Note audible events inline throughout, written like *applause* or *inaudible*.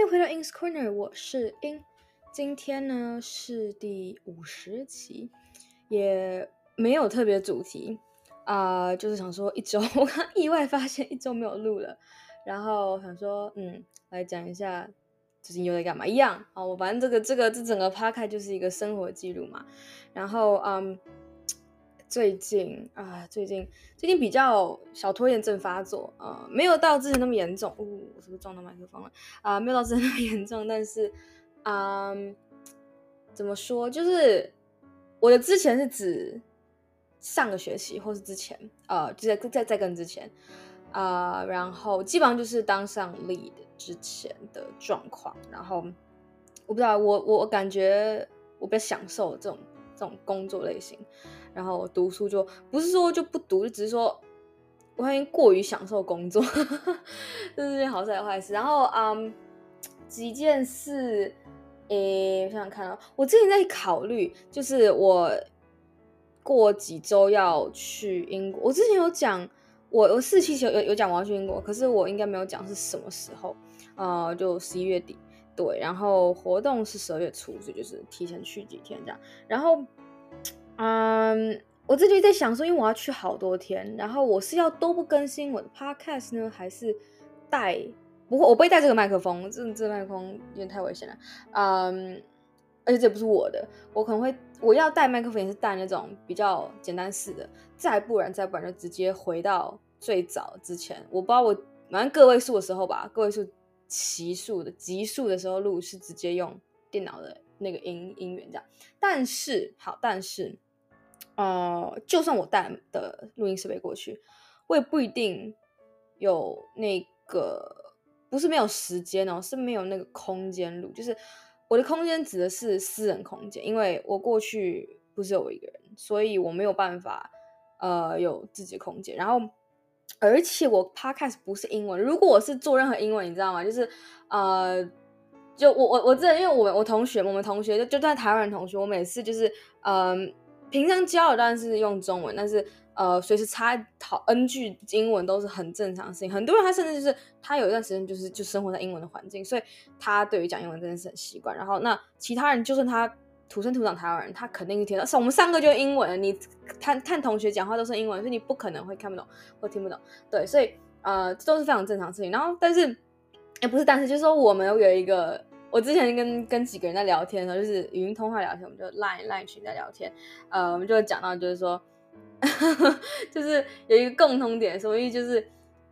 欢迎回到 In's Corner，我是 In。今天呢是第五十集，也没有特别主题啊、就是想说一周，*laughs* 我刚意外发现一周没有录了，然后想说嗯，来讲一下最近又在干嘛一样啊。我反正这个这个这整个 podcast 就是一个生活记录嘛，然后嗯。最近啊，最近最近比较小拖延症发作，呃，没有到之前那么严重。哦，我是不是撞到麦克风了？啊、没有到之前那么严重，但是，嗯，怎么说？就是我的之前是指上个学期，或是之前，呃，就在在在跟之前，啊、然后基本上就是当上 lead 之前的状况。然后我不知道，我我感觉我比较享受这种这种工作类型。然后读书就不是说就不读，就只是说我已经过于享受工作，*laughs* 这是件好事还是坏事？然后嗯，几件事，诶，我想想看啊，我之前在考虑，就是我过几周要去英国。我之前有讲，我我四期有有有讲我要去英国，可是我应该没有讲是什么时候，呃，就十一月底，对，然后活动是十二月初，所以就是提前去几天这样，然后。嗯我自己在想说，因为我要去好多天，然后我是要都不更新我的 podcast 呢，还是带？不会，我不会带这个麦克风，这这麦克风有点太危险了。嗯，而且这不是我的，我可能会我要带麦克风也是带那种比较简单式的，再不然再不然就直接回到最早之前，我不知道我反正个位数的时候吧，个位数奇数的极数的时候录是直接用电脑的那个音音源这样，但是好，但是。呃，就算我带的录音设备过去，我也不一定有那个，不是没有时间哦，是没有那个空间录。就是我的空间指的是私人空间，因为我过去不是有我一个人，所以我没有办法呃有自己的空间。然后，而且我 podcast 不是英文，如果我是做任何英文，你知道吗？就是呃，就我我我这因为我我同学，我们同学就就在台湾同学，我每次就是嗯。平常教的当然是用中文，但是呃，随时插好 N 句英文都是很正常的事情。很多人他甚至就是他有一段时间就是就生活在英文的环境，所以他对于讲英文真的是很习惯。然后那其他人就算他土生土长台湾人，他肯定是听到。是我们三个就是英文，你看看同学讲话都是英文，所以你不可能会看不懂或听不懂。对，所以呃，这都是非常正常的事情。然后但是也不是，但是就是说我们有一个。我之前跟跟几个人在聊天的时候，就是语音通话聊天，我们就 line line 群在聊天，呃，我们就讲到就是说，*laughs* 就是有一个共同点，所以就是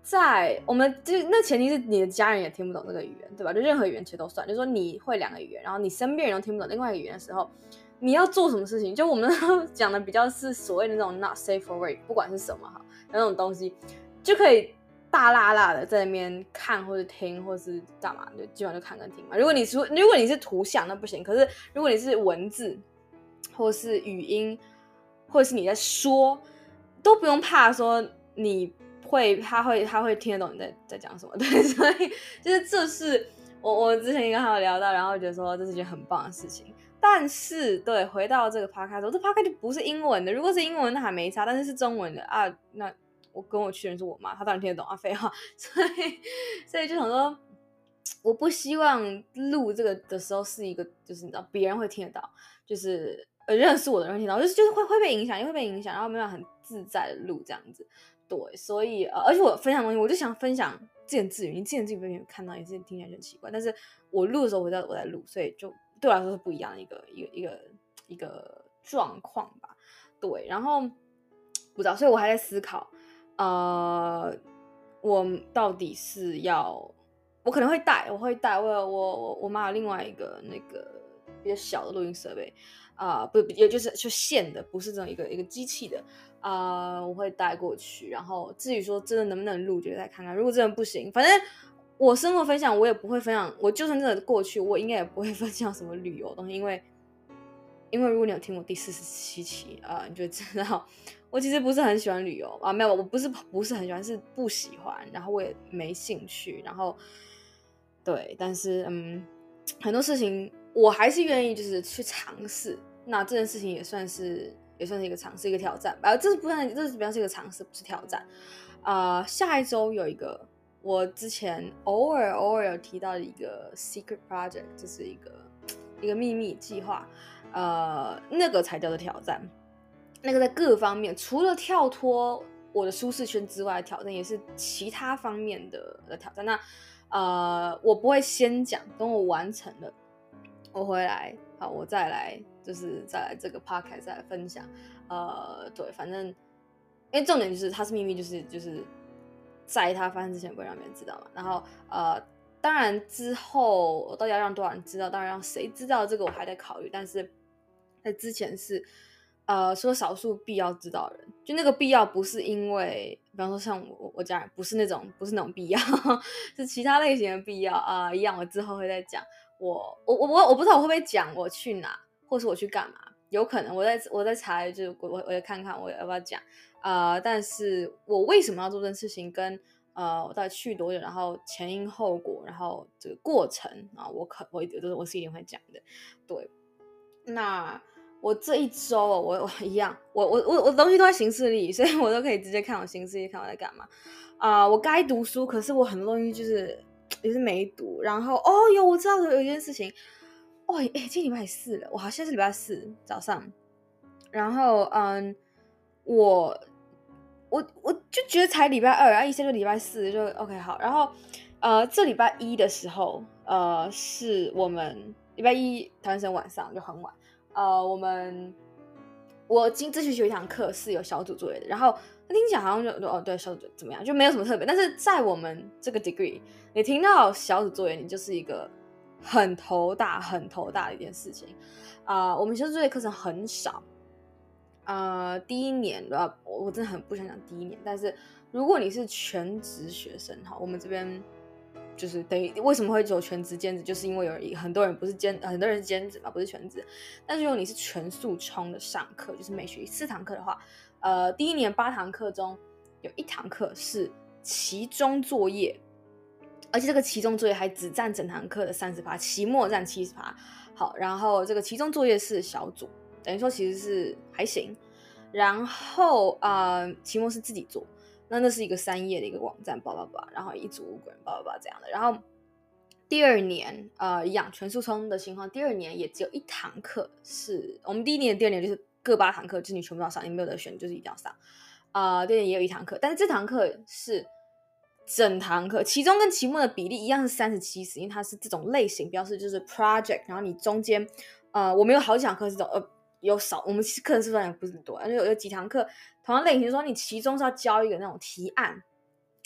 在我们就那前提是你的家人也听不懂这个语言，对吧？就任何语言其实都算，就说你会两个语言，然后你身边人都听不懂另外一个语言的时候，你要做什么事情？就我们 *laughs* 讲的比较是所谓的那种 not safe for work，不管是什么哈，那种东西就可以。大剌剌的在那边看或者听或是干嘛，就基本上就看跟听嘛。如果你说如果你是图像那不行，可是如果你是文字或是语音，或者是你在说，都不用怕说你会他会他会听得懂你在在讲什么。*laughs* 对，所以就是这是我我之前跟他有聊到，然后觉得说这是件很棒的事情。但是对，回到这个 podcast，这 podcast 就不是英文的。如果是英文那还没差，但是是中文的啊那。我跟我去人是我妈，她当然听得懂啊，废话，*laughs* 所以所以就想说，我不希望录这个的时候是一个，就是你知道别人会听得到，就是呃认识我的人会听到，就是就是会会被影响，也会被影响，然后没有很自在的录这样子，对，所以呃，而且我分享东西，我就想分享自言自语，你自言自语被别人看到，也是听起来很奇怪，但是我录的时候我在我在录，所以就对我来说是不一样的一个一个一个一个状况吧，对，然后不知道，所以我还在思考。呃，我到底是要，我可能会带，我会带，我我我我妈有另外一个那个比较小的录音设备，啊、呃，不，也就是就线的，不是这种一个一个机器的，呃，我会带过去。然后至于说真的能不能录，就再看看。如果真的不行，反正我生活分享我也不会分享，我就算真的过去，我应该也不会 *laughs* 分享什么旅游东西，因为因为如果你有听我第四十七期啊、呃，你就知道。我其实不是很喜欢旅游啊，没有，我不是不是很喜欢，是不喜欢，然后我也没兴趣，然后对，但是嗯，很多事情我还是愿意就是去尝试，那这件事情也算是也算是一个尝试，一个挑战吧，这是不算，这是比较是一个尝试，不是挑战啊、下一周有一个我之前偶尔偶尔有提到的一个 secret project，这是一个一个秘密计划，呃，那个才叫做挑战。那个在各方面，除了跳脱我的舒适圈之外，挑战也是其他方面的的挑战。那呃，我不会先讲，等我完成了，我回来，好，我再来，就是再来这个 podcast 再来分享。呃，对，反正因为重点就是它是秘密，就是就是。在它发生之前，不会让别人知道嘛。然后，呃，当然之后我到底要让多少人知道，当然让谁知道，这个我还在考虑。但是在之前是，呃，说少数必要知道人，就那个必要不是因为，比方说像我我家人不是那种不是那种必要，*laughs* 是其他类型的必要啊、一样。我之后会再讲。我我我我我不知道我会不会讲我去哪，或是我去干嘛，有可能我在我在查，就是我我也看看我要不要讲。啊、但是我为什么要做这件事情？跟呃，我到底去多久？然后前因后果，然后这个过程啊，我可我都是我是一定会讲的。对，那我这一周我我一样，我我我我东西都在行事历，所以我都可以直接看我行事历，看我在干嘛。啊、我该读书，可是我很多东西就是 *tsk* 也是没读。然后哦哟，我知道有一件事情，哦哎，今礼拜四了，我好像是礼拜四早上。然后嗯。我我我就觉得才礼拜二然后，一下就礼拜四就 OK 好，然后呃这礼拜一的时候，呃是我们礼拜一台湾省晚上就很晚，呃我们我今这学期有一堂课是有小组作业的，然后听起来好像就哦对小组怎么样就没有什么特别，但是在我们这个 degree，你听到小组作业，你就是一个很头大很头大的一件事情啊、我们小组作业课程很少。呃，第一年呃，我真的很不想讲第一年，但是如果你是全职学生哈，我们这边就是等于为什么会走全职兼职，就是因为有很多人不是兼，很多人是兼职嘛，不是全职。但是如果你是全速冲的上课，就是每学期四堂课的话，呃，第一年八堂课中有一堂课是期中作业，而且这个期中作业还只占整堂课的三十趴，期末占七十趴。好，然后这个期中作业是小组。等于说其实是还行，然后啊、期末是自己做，那那是一个三页的一个网站，叭叭叭，然后一组五个人，叭叭叭这样的。然后第二年呃一样全速冲的情况，第二年也只有一堂课是我们第一年、第二年就是各八堂课，就是你全部要上，你没有得选，就是一定要上。啊、呃，第二年也有一堂课，但是这堂课是整堂课，期中跟期末的比例一样是三十七十，因为它是这种类型标示，就是 project，然后你中间呃我们有好几堂课是这种呃。有少，我们课程数量也不是很多，而且有有几堂课，同样类型，说你期中是要交一个那种提案，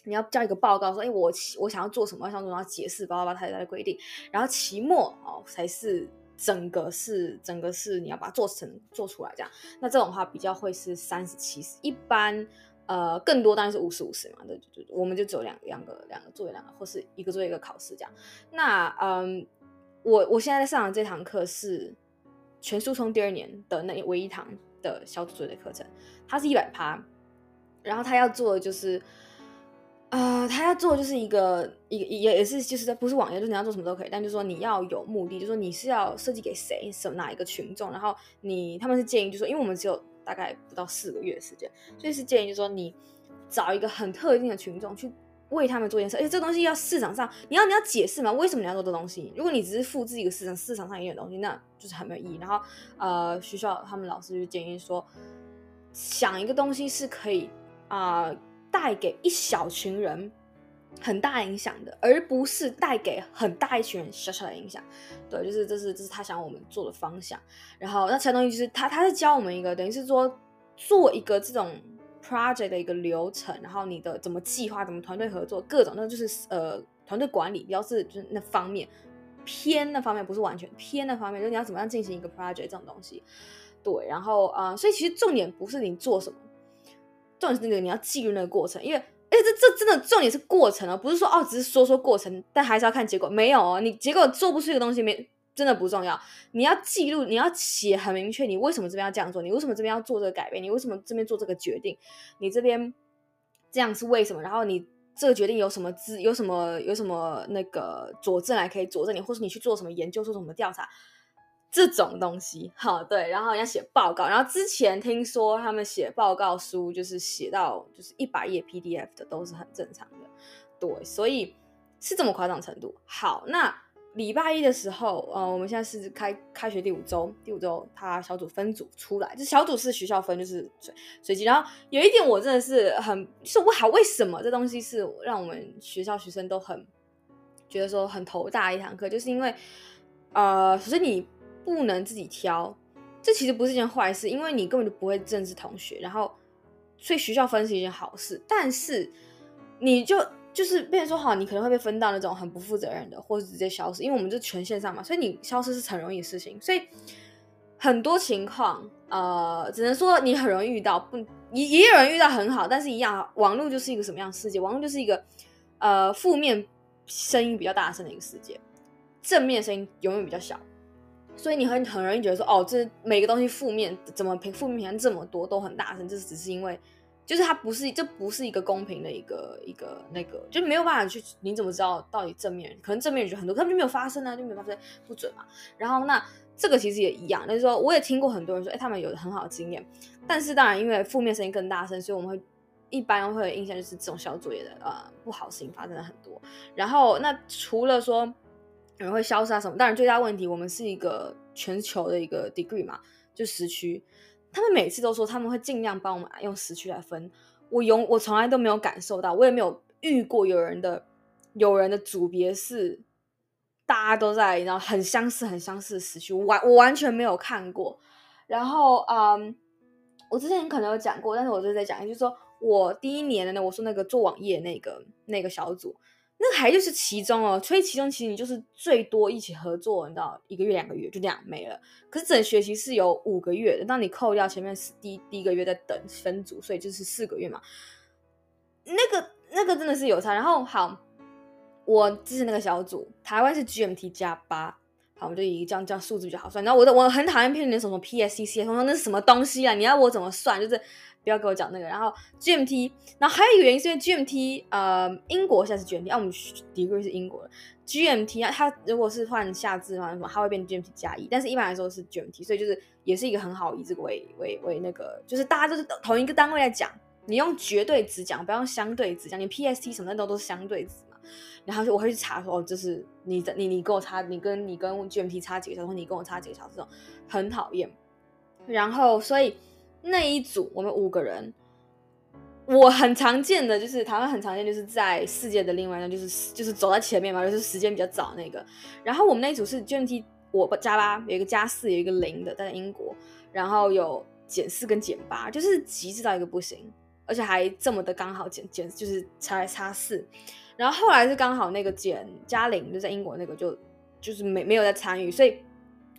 你要交一个报告，说，哎，我我想要做什么，我想做什么，解释，包括它它的规定，然后期末哦才是整个是整个是你要把它做成做出来这样，那这种话比较会是三十七十，一般呃更多当然是五十五十嘛，对对对，我们就只有两两个两个作业两个，或是一个作业一个考试这样，那嗯，我我现在在上的这堂课是。全速冲第二年的那唯一堂的小组作业的课程，它是一百趴，然后他要做的就是，呃，他要做就是一个一也也是就是在不是网页，就是你要做什么都可以，但就是说你要有目的，就是说你是要设计给谁，什哪一个群众，然后你他们是建议就说，因为我们只有大概不到四个月的时间，所以是建议就是说你找一个很特定的群众去。为他们做件事，而且这东西要市场上，你要你要解释嘛？为什么你要做这东西？如果你只是复制一个市场市场上一点东西，那就是很没有意义。然后，呃，学校他们老师就建议说，想一个东西是可以啊、带给一小群人很大影响的，而不是带给很大一群人小小的影响。对，就是这是这是他想我们做的方向。然后那其他东西就是他他是教我们一个，等于是说做一个这种。project 的一个流程，然后你的怎么计划，怎么团队合作，各种那就是呃团队管理，比较是就是那方面偏那方面，不是完全偏那方面，就是你要怎么样进行一个 project 这种东西，对，然后啊、所以其实重点不是你做什么，重点是那个你要记录那个过程，因为这这真的重点是过程哦，不是说哦只是说说过程，但还是要看结果，没有哦，你结果做不出一个东西没。真的不重要，你要记录，你要写很明确，你为什么这边要这样做，你为什么这边要做这个改变，你为什么这边做这个决定，你这边这样是为什么？然后你这个决定有什么资，有什么有什么那个佐证来可以佐证你，或是你去做什么研究，做什么调查，这种东西，好，对，然后要写报告，然后之前听说他们写报告书就是写到就是一百页 PDF 的都是很正常的。对，所以是这么夸张程度。好，那礼拜一的时候，呃，我们现在是开开学第五周，第五周他小组分组出来，这小组是学校分，就是随随机。然后有一点我真的是很，是我好，为什么这东西是让我们学校学生都很觉得说很头大一堂课，就是因为，呃，首先你不能自己挑，这其实不是一件坏事，因为你根本就不会认识同学，然后。所以学校分是一件好事，但是你就就是变成说好，你可能会被分到那种很不负责任的，或者直接消失，因为我们是全线上嘛，所以你消失是很容易的事情。所以很多情况，呃，只能说你很容易遇到，不也也有人遇到很好，但是一样，网络就是一个什么样的世界？网络就是一个呃负面声音比较大声的一个世界，正面声音永远比较小。所以你很很容易觉得说，哦，这每个东西负面怎么评负面评这么多都很大声，这只是因为，就是它不是这不是一个公平的一个一个那个，就没有办法去，你怎么知道到底正面？可能正面就很多，根本就没有发生啊，就没有发生，不准嘛。然后那这个其实也一样，就是说我也听过很多人说，哎，他们有很好的经验，但是当然因为负面声音更大声，所以我们会一般会有印象就是这种小作业的呃不好事情发生了很多。然后那除了说。可能会消失啊什么？当然最大问题，我们是一个全球的一个 degree 嘛，就时区。他们每次都说他们会尽量帮我们用时区来分。我永我从来都没有感受到，我也没有遇过有人的有人的组别是大家都在然后很相似很相似的时区，我完我完全没有看过。然后嗯，我之前可能有讲过，但是我就在讲，就是说我第一年的呢，我说那个做网页那个那个小组。那还就是其中哦，所以其中其实你就是最多一起合作，你知道，一个月两个月就这样没了。可是整学期是有五个月的，当你扣掉前面是第第一个月在等分组，所以就是四个月嘛。那个那个真的是有差。然后好，我之前那个小组，台湾是 GMT 加八，好，我们就以这样这样数字比较好算。然后我的我很讨厌骗你什么 PSCC，我说那是什么东西啊？你要我怎么算？就是。不要给我讲那个，然后 GMT，然后还有一个原因是因为 GMT，呃，英国现在是 GMT，啊，我们 degree 是英国的。GMT，啊它如果是换下字的话，什么它会变 GMT 加一，但是一般来说是 GMT，所以就是也是一个很好以这个为为为那个，就是大家都是同一个单位来讲，你用绝对值讲，不要用相对值讲，你 PST 什么的都都是相对值嘛，然后就我会去查说，哦，就是你的你你跟我差，你跟你跟 GMT 差几个小时，或你跟我差几个小时，这种很讨厌，然后所以。那一组我们五个人，我很常见的就是台湾很常见，就是在世界的另外一端，就是就是走在前面嘛，就是时间比较早那个。然后我们那一组是 GMT，我加八有一个加四，有一个零的，在英国，然后有减四跟减八，就是极致到一个不行，而且还这么的刚好减减，就是差差四。然后后来是刚好那个减加零，就在英国那个就就是没没有在参与，所以。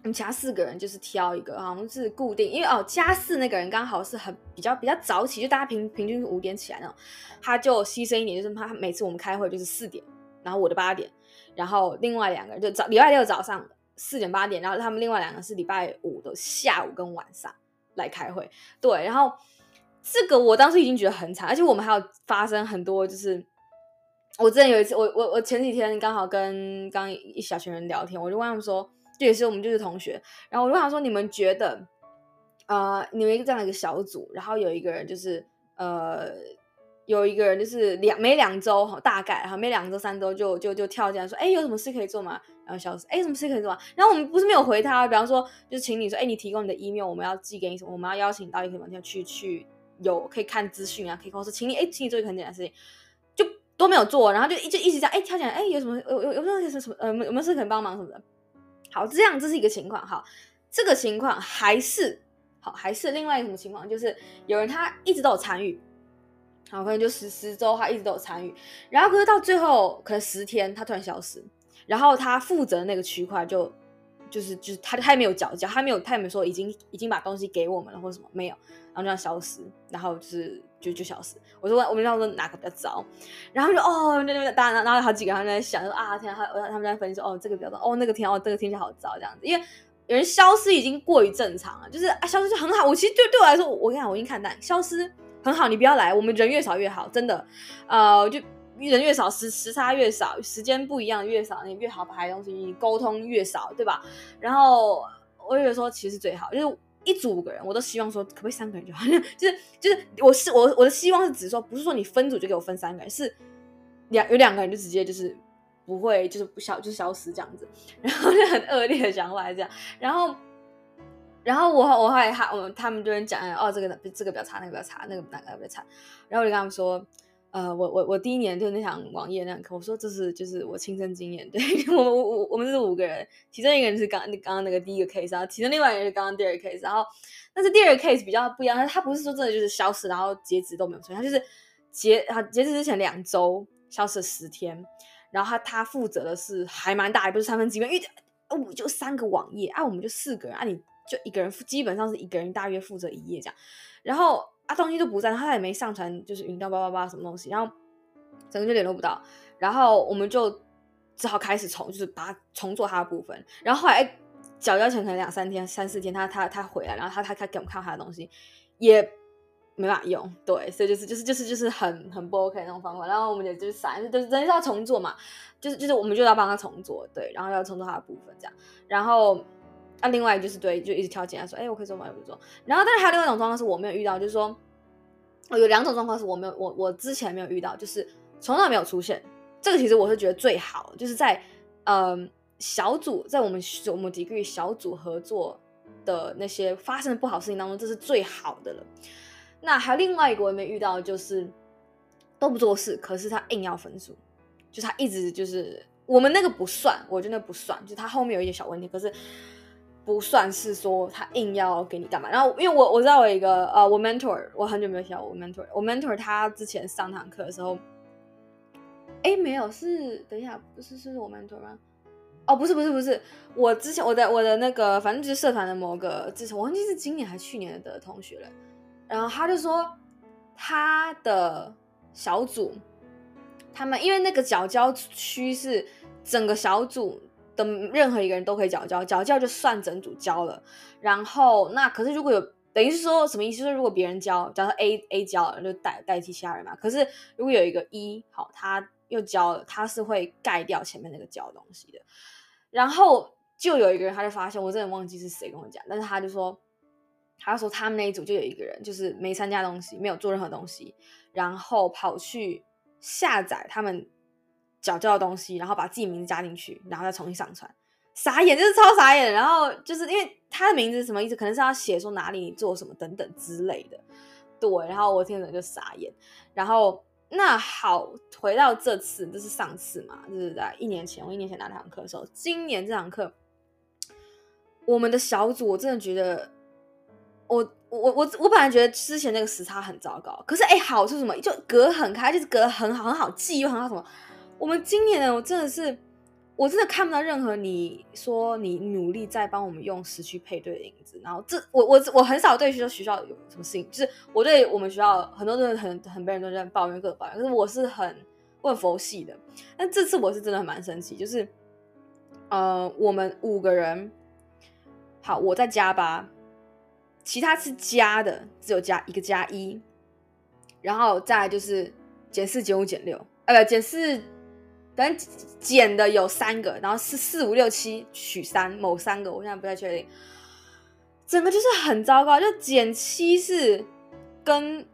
我们其他四个人就是挑一个，好像是固定，因为哦加四那个人刚好是很比较比较早起，就大家平平均是五点起来那种，他就牺牲一点，就是他每次我们开会就是四点，然后我的八点，然后另外两个人就早礼拜六早上四点八点，然后他们另外两个是礼拜五的下午跟晚上来开会，对，然后这个我当时已经觉得很惨，而且我们还有发生很多，就是我之前有一次，我我我前几天刚好跟刚一小群人聊天，我就问他们说。这也是我们就是同学，然后我就想说，你们觉得，呃，你们一个这样的一个小组，然后有一个人就是，呃，有一个人就是两每两周哈，大概哈，每两周三周就就就跳进来说，哎，有什么事可以做吗？然后消失，哎，什么事可以做吗？然后我们不是没有回他，比方说，就是请你说，哎，你提供你的 email，我们要寄给你什么？我们要邀请到一个地方去去有可以看资讯啊，可以告诉，请你，哎，请你做一个很简单的事情，就都没有做，然后就一就一直这样，哎，跳进来，哎，有什么有有有没有什么呃有没有事可以帮忙什么的。好，这样这是一个情况。好，这个情况还是好，还是另外一种情况？就是有人他一直都有参与，好，可能就十十周他一直都有参与，然后可是到最后可能十天他突然消失，然后他负责那个区块就就是就是他他也没有缴交，他没有他也没有说已经已经把东西给我们了或者什么没有，然后就这样消失，然后就是。就就消失，我就问我们那时哪个比较糟，然后就哦，那那大家，然后好几个人在想说啊，天啊，他他们在分析说哦，这个比较糟，哦，那个天哦，这个听起来好糟这样子，因为有人消失已经过于正常了，就是啊，消失就很好。我其实对对我来说，我跟你讲，我已经看淡，消失很好，你不要来，我们人越少越好，真的，呃，就人越少时时差越少，时间不一样越少，你越好排东西，你沟通越少，对吧？然后我有说其实最好就是。一组五个人，我都希望说可不可以三个人就好，*laughs* 就是就是我是我我的希望是指说，不是说你分组就给我分三个人，是两有两个人就直接就是不会就是不消就是消失这样子，*laughs* 然后就很恶劣的想法这样，然后然后我我还还我他们就会讲哦这个这个比较差那个比较差那个哪个比较差，然后我就跟他们说。呃，我我我第一年就那场网页那课，我说这是就是我亲身经验，对 *laughs* 我我我我们是五个人，其中一个人是刚刚刚那个第一个 case，然后其中另外一个人是刚刚第二个 case，然后但是第二个 case 比较不一样，他他不是说真的就是消失，然后截止都没有出现，他就是截啊截止之前两周消失了十天，然后他他负责的是还蛮大，也不是三分之一，因为哦就三个网页啊，我们就四个人啊，你就一个人基本上是一个人大约负责一页这样，然后。啊，东西都不在，他也没上传，就是云端八八八什么东西，然后整个就联络不到，然后我们就只好开始重，就是把它重做他的部分。然后后来缴交前可能两三天、三四天，他他他回来，然后他他他给我们看他的东西，也没法用，对，所以就是就是就是就是很很不 OK 那种方法。然后我们也就是闪，就是等于是要重做嘛，就是就是我们就要帮他重做，对，然后要重做他的部分这样，然后。那、另外就是对，就一直挑进来说，哎、我可以做吗？我不做。然后，但是还有另外一种状况是我没有遇到，就是说，有两种状况是我没有，我我之前没有遇到，就是从来没有出现。这个其实我是觉得最好，就是在嗯、小组，在我们我们 degree 小组合作的那些发生的不好事情当中，这是最好的了。那还有另外一个我也没遇到，就是都不做事，可是他硬要分数，就他一直就是我们那个不算，我觉得不算，就他后面有一点小问题，可是。不算是说他硬要给你干嘛，然后因为我我知道我一个呃，我 mentor，我很久没有想我 mentor，我 mentor 他之前上堂课的时候，哎，没有，是等一下，不是是我 mentor 吗？哦，不是不是不是，我之前我的我的那个反正就是社团的某个，之前我忘记是今年还是去年的同学了，然后他就说他的小组，他们因为那个角交区是整个小组。的任何一个人都可以缴交，缴交就算整组交了。然后那可是如果有等于是说什么意思？就是如果别人交，假如 A A 交了，就代代替其他人嘛。可是如果有一个一、好，他又交了，他是会盖掉前面那个交东西的。然后就有一个人，他就发现，我真的忘记是谁跟我讲，但是他就说，他说他们那一组就有一个人，就是没参加东西，没有做任何东西，然后跑去下载他们。缴交的东西，然后把自己名字加进去，然后再重新上传，傻眼，就是超傻眼。然后就是因为他的名字什么意思？可能是要写说哪里做什么等等之类的。对，然后我听着就傻眼。然后那好，回到这次，这是上次嘛，就是在一年前，我一年前拿那堂课的时候，今年这堂课，我们的小组，我真的觉得，我我我我本来觉得之前那个时差很糟糕，可是哎，好处什么？就隔很开，就是隔很好，很好记又很好什么。我们今年呢，我真的是，我真的看不到任何你说你努力在帮我们用时区配对的影子。然后这我我我很少对学校学校有什么事情，就是我对我们学校很多人很很多人都在抱怨各种抱怨，可是我是很我很佛系的。但这次我是真的蛮生气，就是呃我们五个人，好，我在加八，其他是加的只有加一个加一，然后再就是减四减五减六，呃不减四。反正减的有三个，然后是四五六七取三，某三个，我现在不太确定。整个就是很糟糕，就减七是跟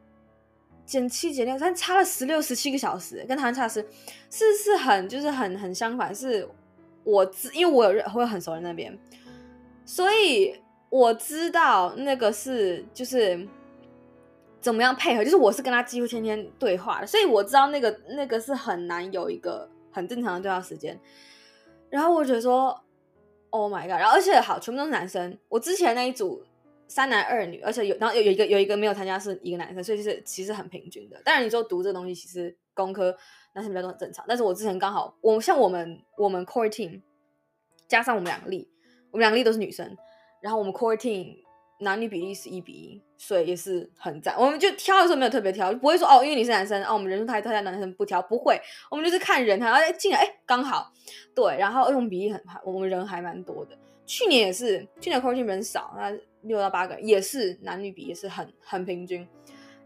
减七减六，但差了十六十七个小时，跟他们差是是是很就是很很相反。是我知，因为我有认会很熟人那边，所以我知道那个是就是怎么样配合，就是我是跟他几乎天天对话的，所以我知道那个那个是很难有一个。很正常的对话时间，然后我觉得说，Oh my god！然后而且好，全部都是男生。我之前那一组三男二女，而且有然后有有一个有一个没有参加是一个男生，所以就是其实很平均的。当然你说读这个东西，其实工科男生比较多很正常。但是我之前刚好我像我们我们 core team 加上我们两个例，我们两个例都是女生，然后我们 core team。男女比例是一比一，所以也是很赞。我们就挑的时候没有特别挑，就不会说哦，因为你是男生哦，我们人数太多，男生不挑，不会。我们就是看人，然后哎进来哎刚好，对，然后我们比例很，我们人还蛮多的。去年也是，去年 core team 人少，那六到八个，也是男女比也是很很平均。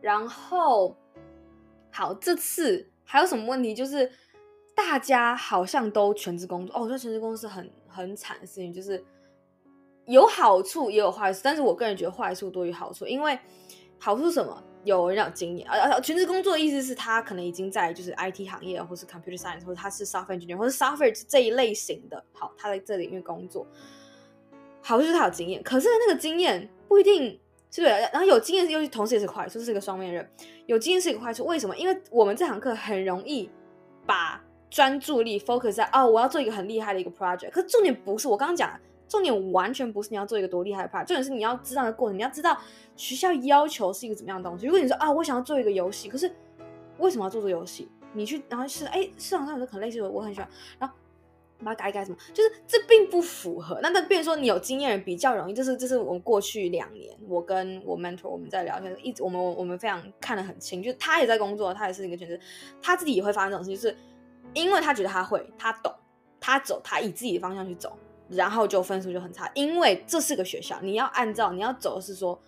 然后好，这次还有什么问题？就是大家好像都全职工作哦，我觉得全职工作是很很惨的事情，就是。有好处也有坏处，但是我个人觉得坏处多于好处，因为好处是什么？有人有经验，而全职工作的意思是他可能已经在就是 IT 行业，或是 Computer Science，或者他是 Software Engineer，或是 Software 这一类型的。好，他在这里面工作，好就是他有经验，可是那个经验不一定是对，然后有经验又同时也是坏处，是一个双面刃。有经验是一个坏处，为什么？因为我们这堂课很容易把专注力 focus 在哦，我要做一个很厉害的一个 project，可是重点不是我刚刚讲。重点完全不是你要做一个多厉害的 part，重点是你要知道的过程，你要知道学校要求是一个怎么样的东西。如果你说啊，我想要做一个游戏，可是为什么要做这个游戏？你去然后是哎，市场上有个很类似的，我很喜欢，然后把它改一改什么，就是这并不符合。那那变成说你有经验人比较容易，这是这是我们过去两年我跟我 mentor 我们在聊天，一直我们我们非常看得很清，就是他也在工作，他也是一个全职，他自己也会发生这种事情，就是因为他觉得他会，他懂，他走，他以自己的方向去走。然后就分数就很差，因为这是个学校，你要按照你要走的是说，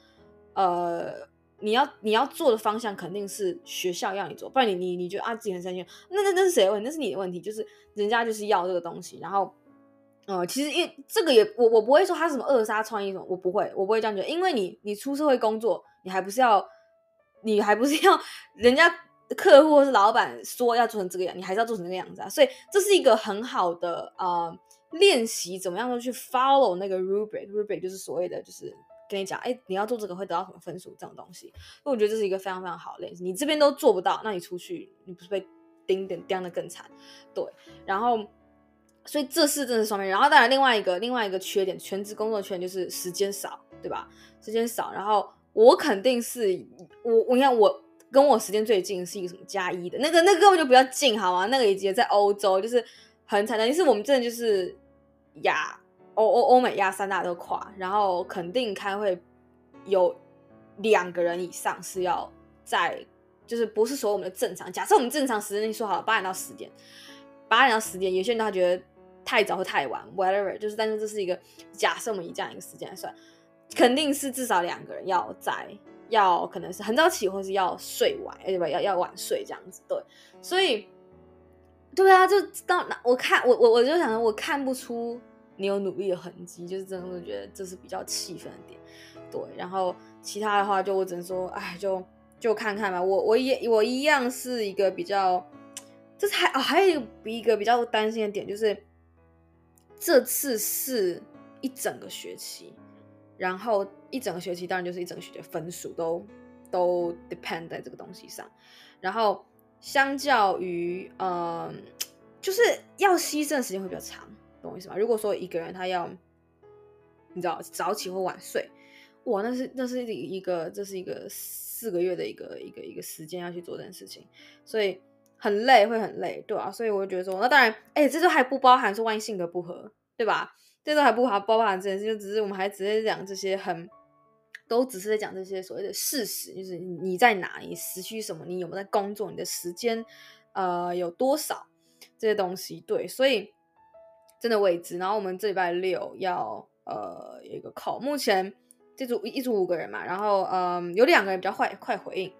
呃，你要你要做的方向肯定是学校要你做，不然你你你觉得啊自己很三心，那那那是谁的问题？那是你的问题，就是人家就是要这个东西。然后，呃，其实因这个也我我不会说他什么扼杀创意什么，我不会我不会这样觉得，因为你你出社会工作，你还不是要你还不是要人家客户或是老板说要做成这个样，你还是要做成这个样子啊。所以这是一个很好的呃。练习怎么样的去 follow 那个 rubric，rubric 就是所谓的，就是跟你讲，哎，你要做这个会得到什么分数这种东西。那我觉得这是一个非常非常好的练习。你这边都做不到，那你出去，你不是被钉钉钉的更惨？对。然后，所以这是真的是双面。然后当然另外一个另外一个缺点，全职工作缺点就是时间少，对吧？时间少。然后我肯定是我，我你看我跟我时间最近是一个什么加一的那个，那个根本就比较近，好吗？那个也也在欧洲，就是很惨的。其实我们真的就是。亚欧欧欧美亚三大都跨，然后肯定开会有两个人以上是要在，就是不是说我们的正常。假设我们正常时间说好了八点到十点，八点到十点，有些人他觉得太早或太晚，whatever，就是但是这是一个假设，我们以这样一个时间来算，肯定是至少两个人要在，要可能是很早起，或是要睡晚，对吧？要要晚睡这样子，对，所以。对啊，就到那我看我我我就想说，我看不出你有努力的痕迹，就是真的觉得这是比较气愤的点。对，然后其他的话就我只能说，哎，就就看看吧。我我也我一样是一个比较，这是还哦，还有一个比较担心的点就是，这次是一整个学期，然后一整个学期当然就是一整个学期的分数都都 depend 在这个东西上，然后。相较于，嗯、呃，就是要牺牲的时间会比较长，懂我意思吗？如果说一个人他要，你知道早起或晚睡，哇，那是那是一个这是一个四个月的一个一个一个时间要去做这件事情，所以很累，会很累，对啊，所以我就觉得说，那当然，哎，这都还不包含说万一性格不合，对吧？这都还不还包含这件事，就只是我们还只是讲这些很。都只是在讲这些所谓的事实，就是你在哪，你时区什么，你有没有在工作，你的时间，呃，有多少这些东西。对，所以真的未知。然后我们这礼拜六要呃有一个考目前这组一组五个人嘛，然后嗯、呃、有两个人比较快快回应，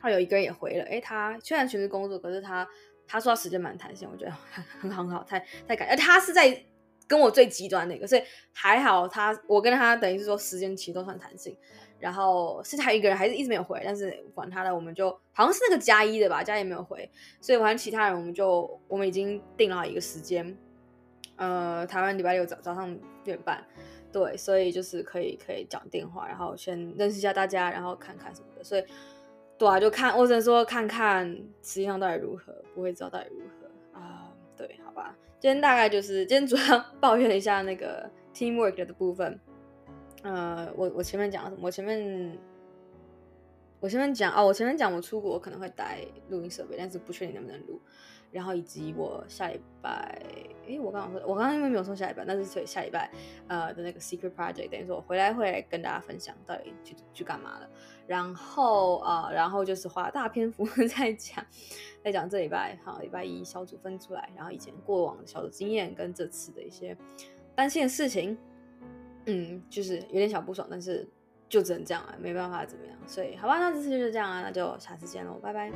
还有一个人也回了。诶，他虽然全职工作，可是他他说他时间蛮弹性，我觉得很 *laughs* 很好很好，太太感。而他是在。跟我最极端那个，所以还好他，我跟他等于是说时间其实都算弹性，然后是他一个人还是一直没有回，但是管他的，我们就好像是那个加一的吧，加一没有回，所以反正其他人我们就我们已经定了一个时间，呃，台湾礼拜六早早上六点半，对，所以就是可以可以讲电话，然后先认识一下大家，然后看看什么的，所以对啊，就看我只能说看看实际上到底如何，不会知道到底如何。啊，对，好吧。今天大概就是今天主要 *laughs* 抱怨了一下那个 teamwork 的部分。呃，我我前面讲了什么？我前面我前面讲哦，我前面讲我出国可能会带录音设备，但是不确定能不能录。然后以及我下礼拜，诶，我刚刚说，我刚刚因为没有说下礼拜，但是所以下礼拜呃的那个 secret project，等于说我回来会来跟大家分享到底去去干嘛了。然后呃，然后就是花大篇幅 *laughs* 在讲，在讲这礼拜好，礼拜一小组分出来，然后以前过往的小组经验跟这次的一些担心的事情，嗯，就是有点小不爽，但是就只能这样了，没办法怎么样。所以好吧，那这次就是这样啊，那就下次见喽，拜拜。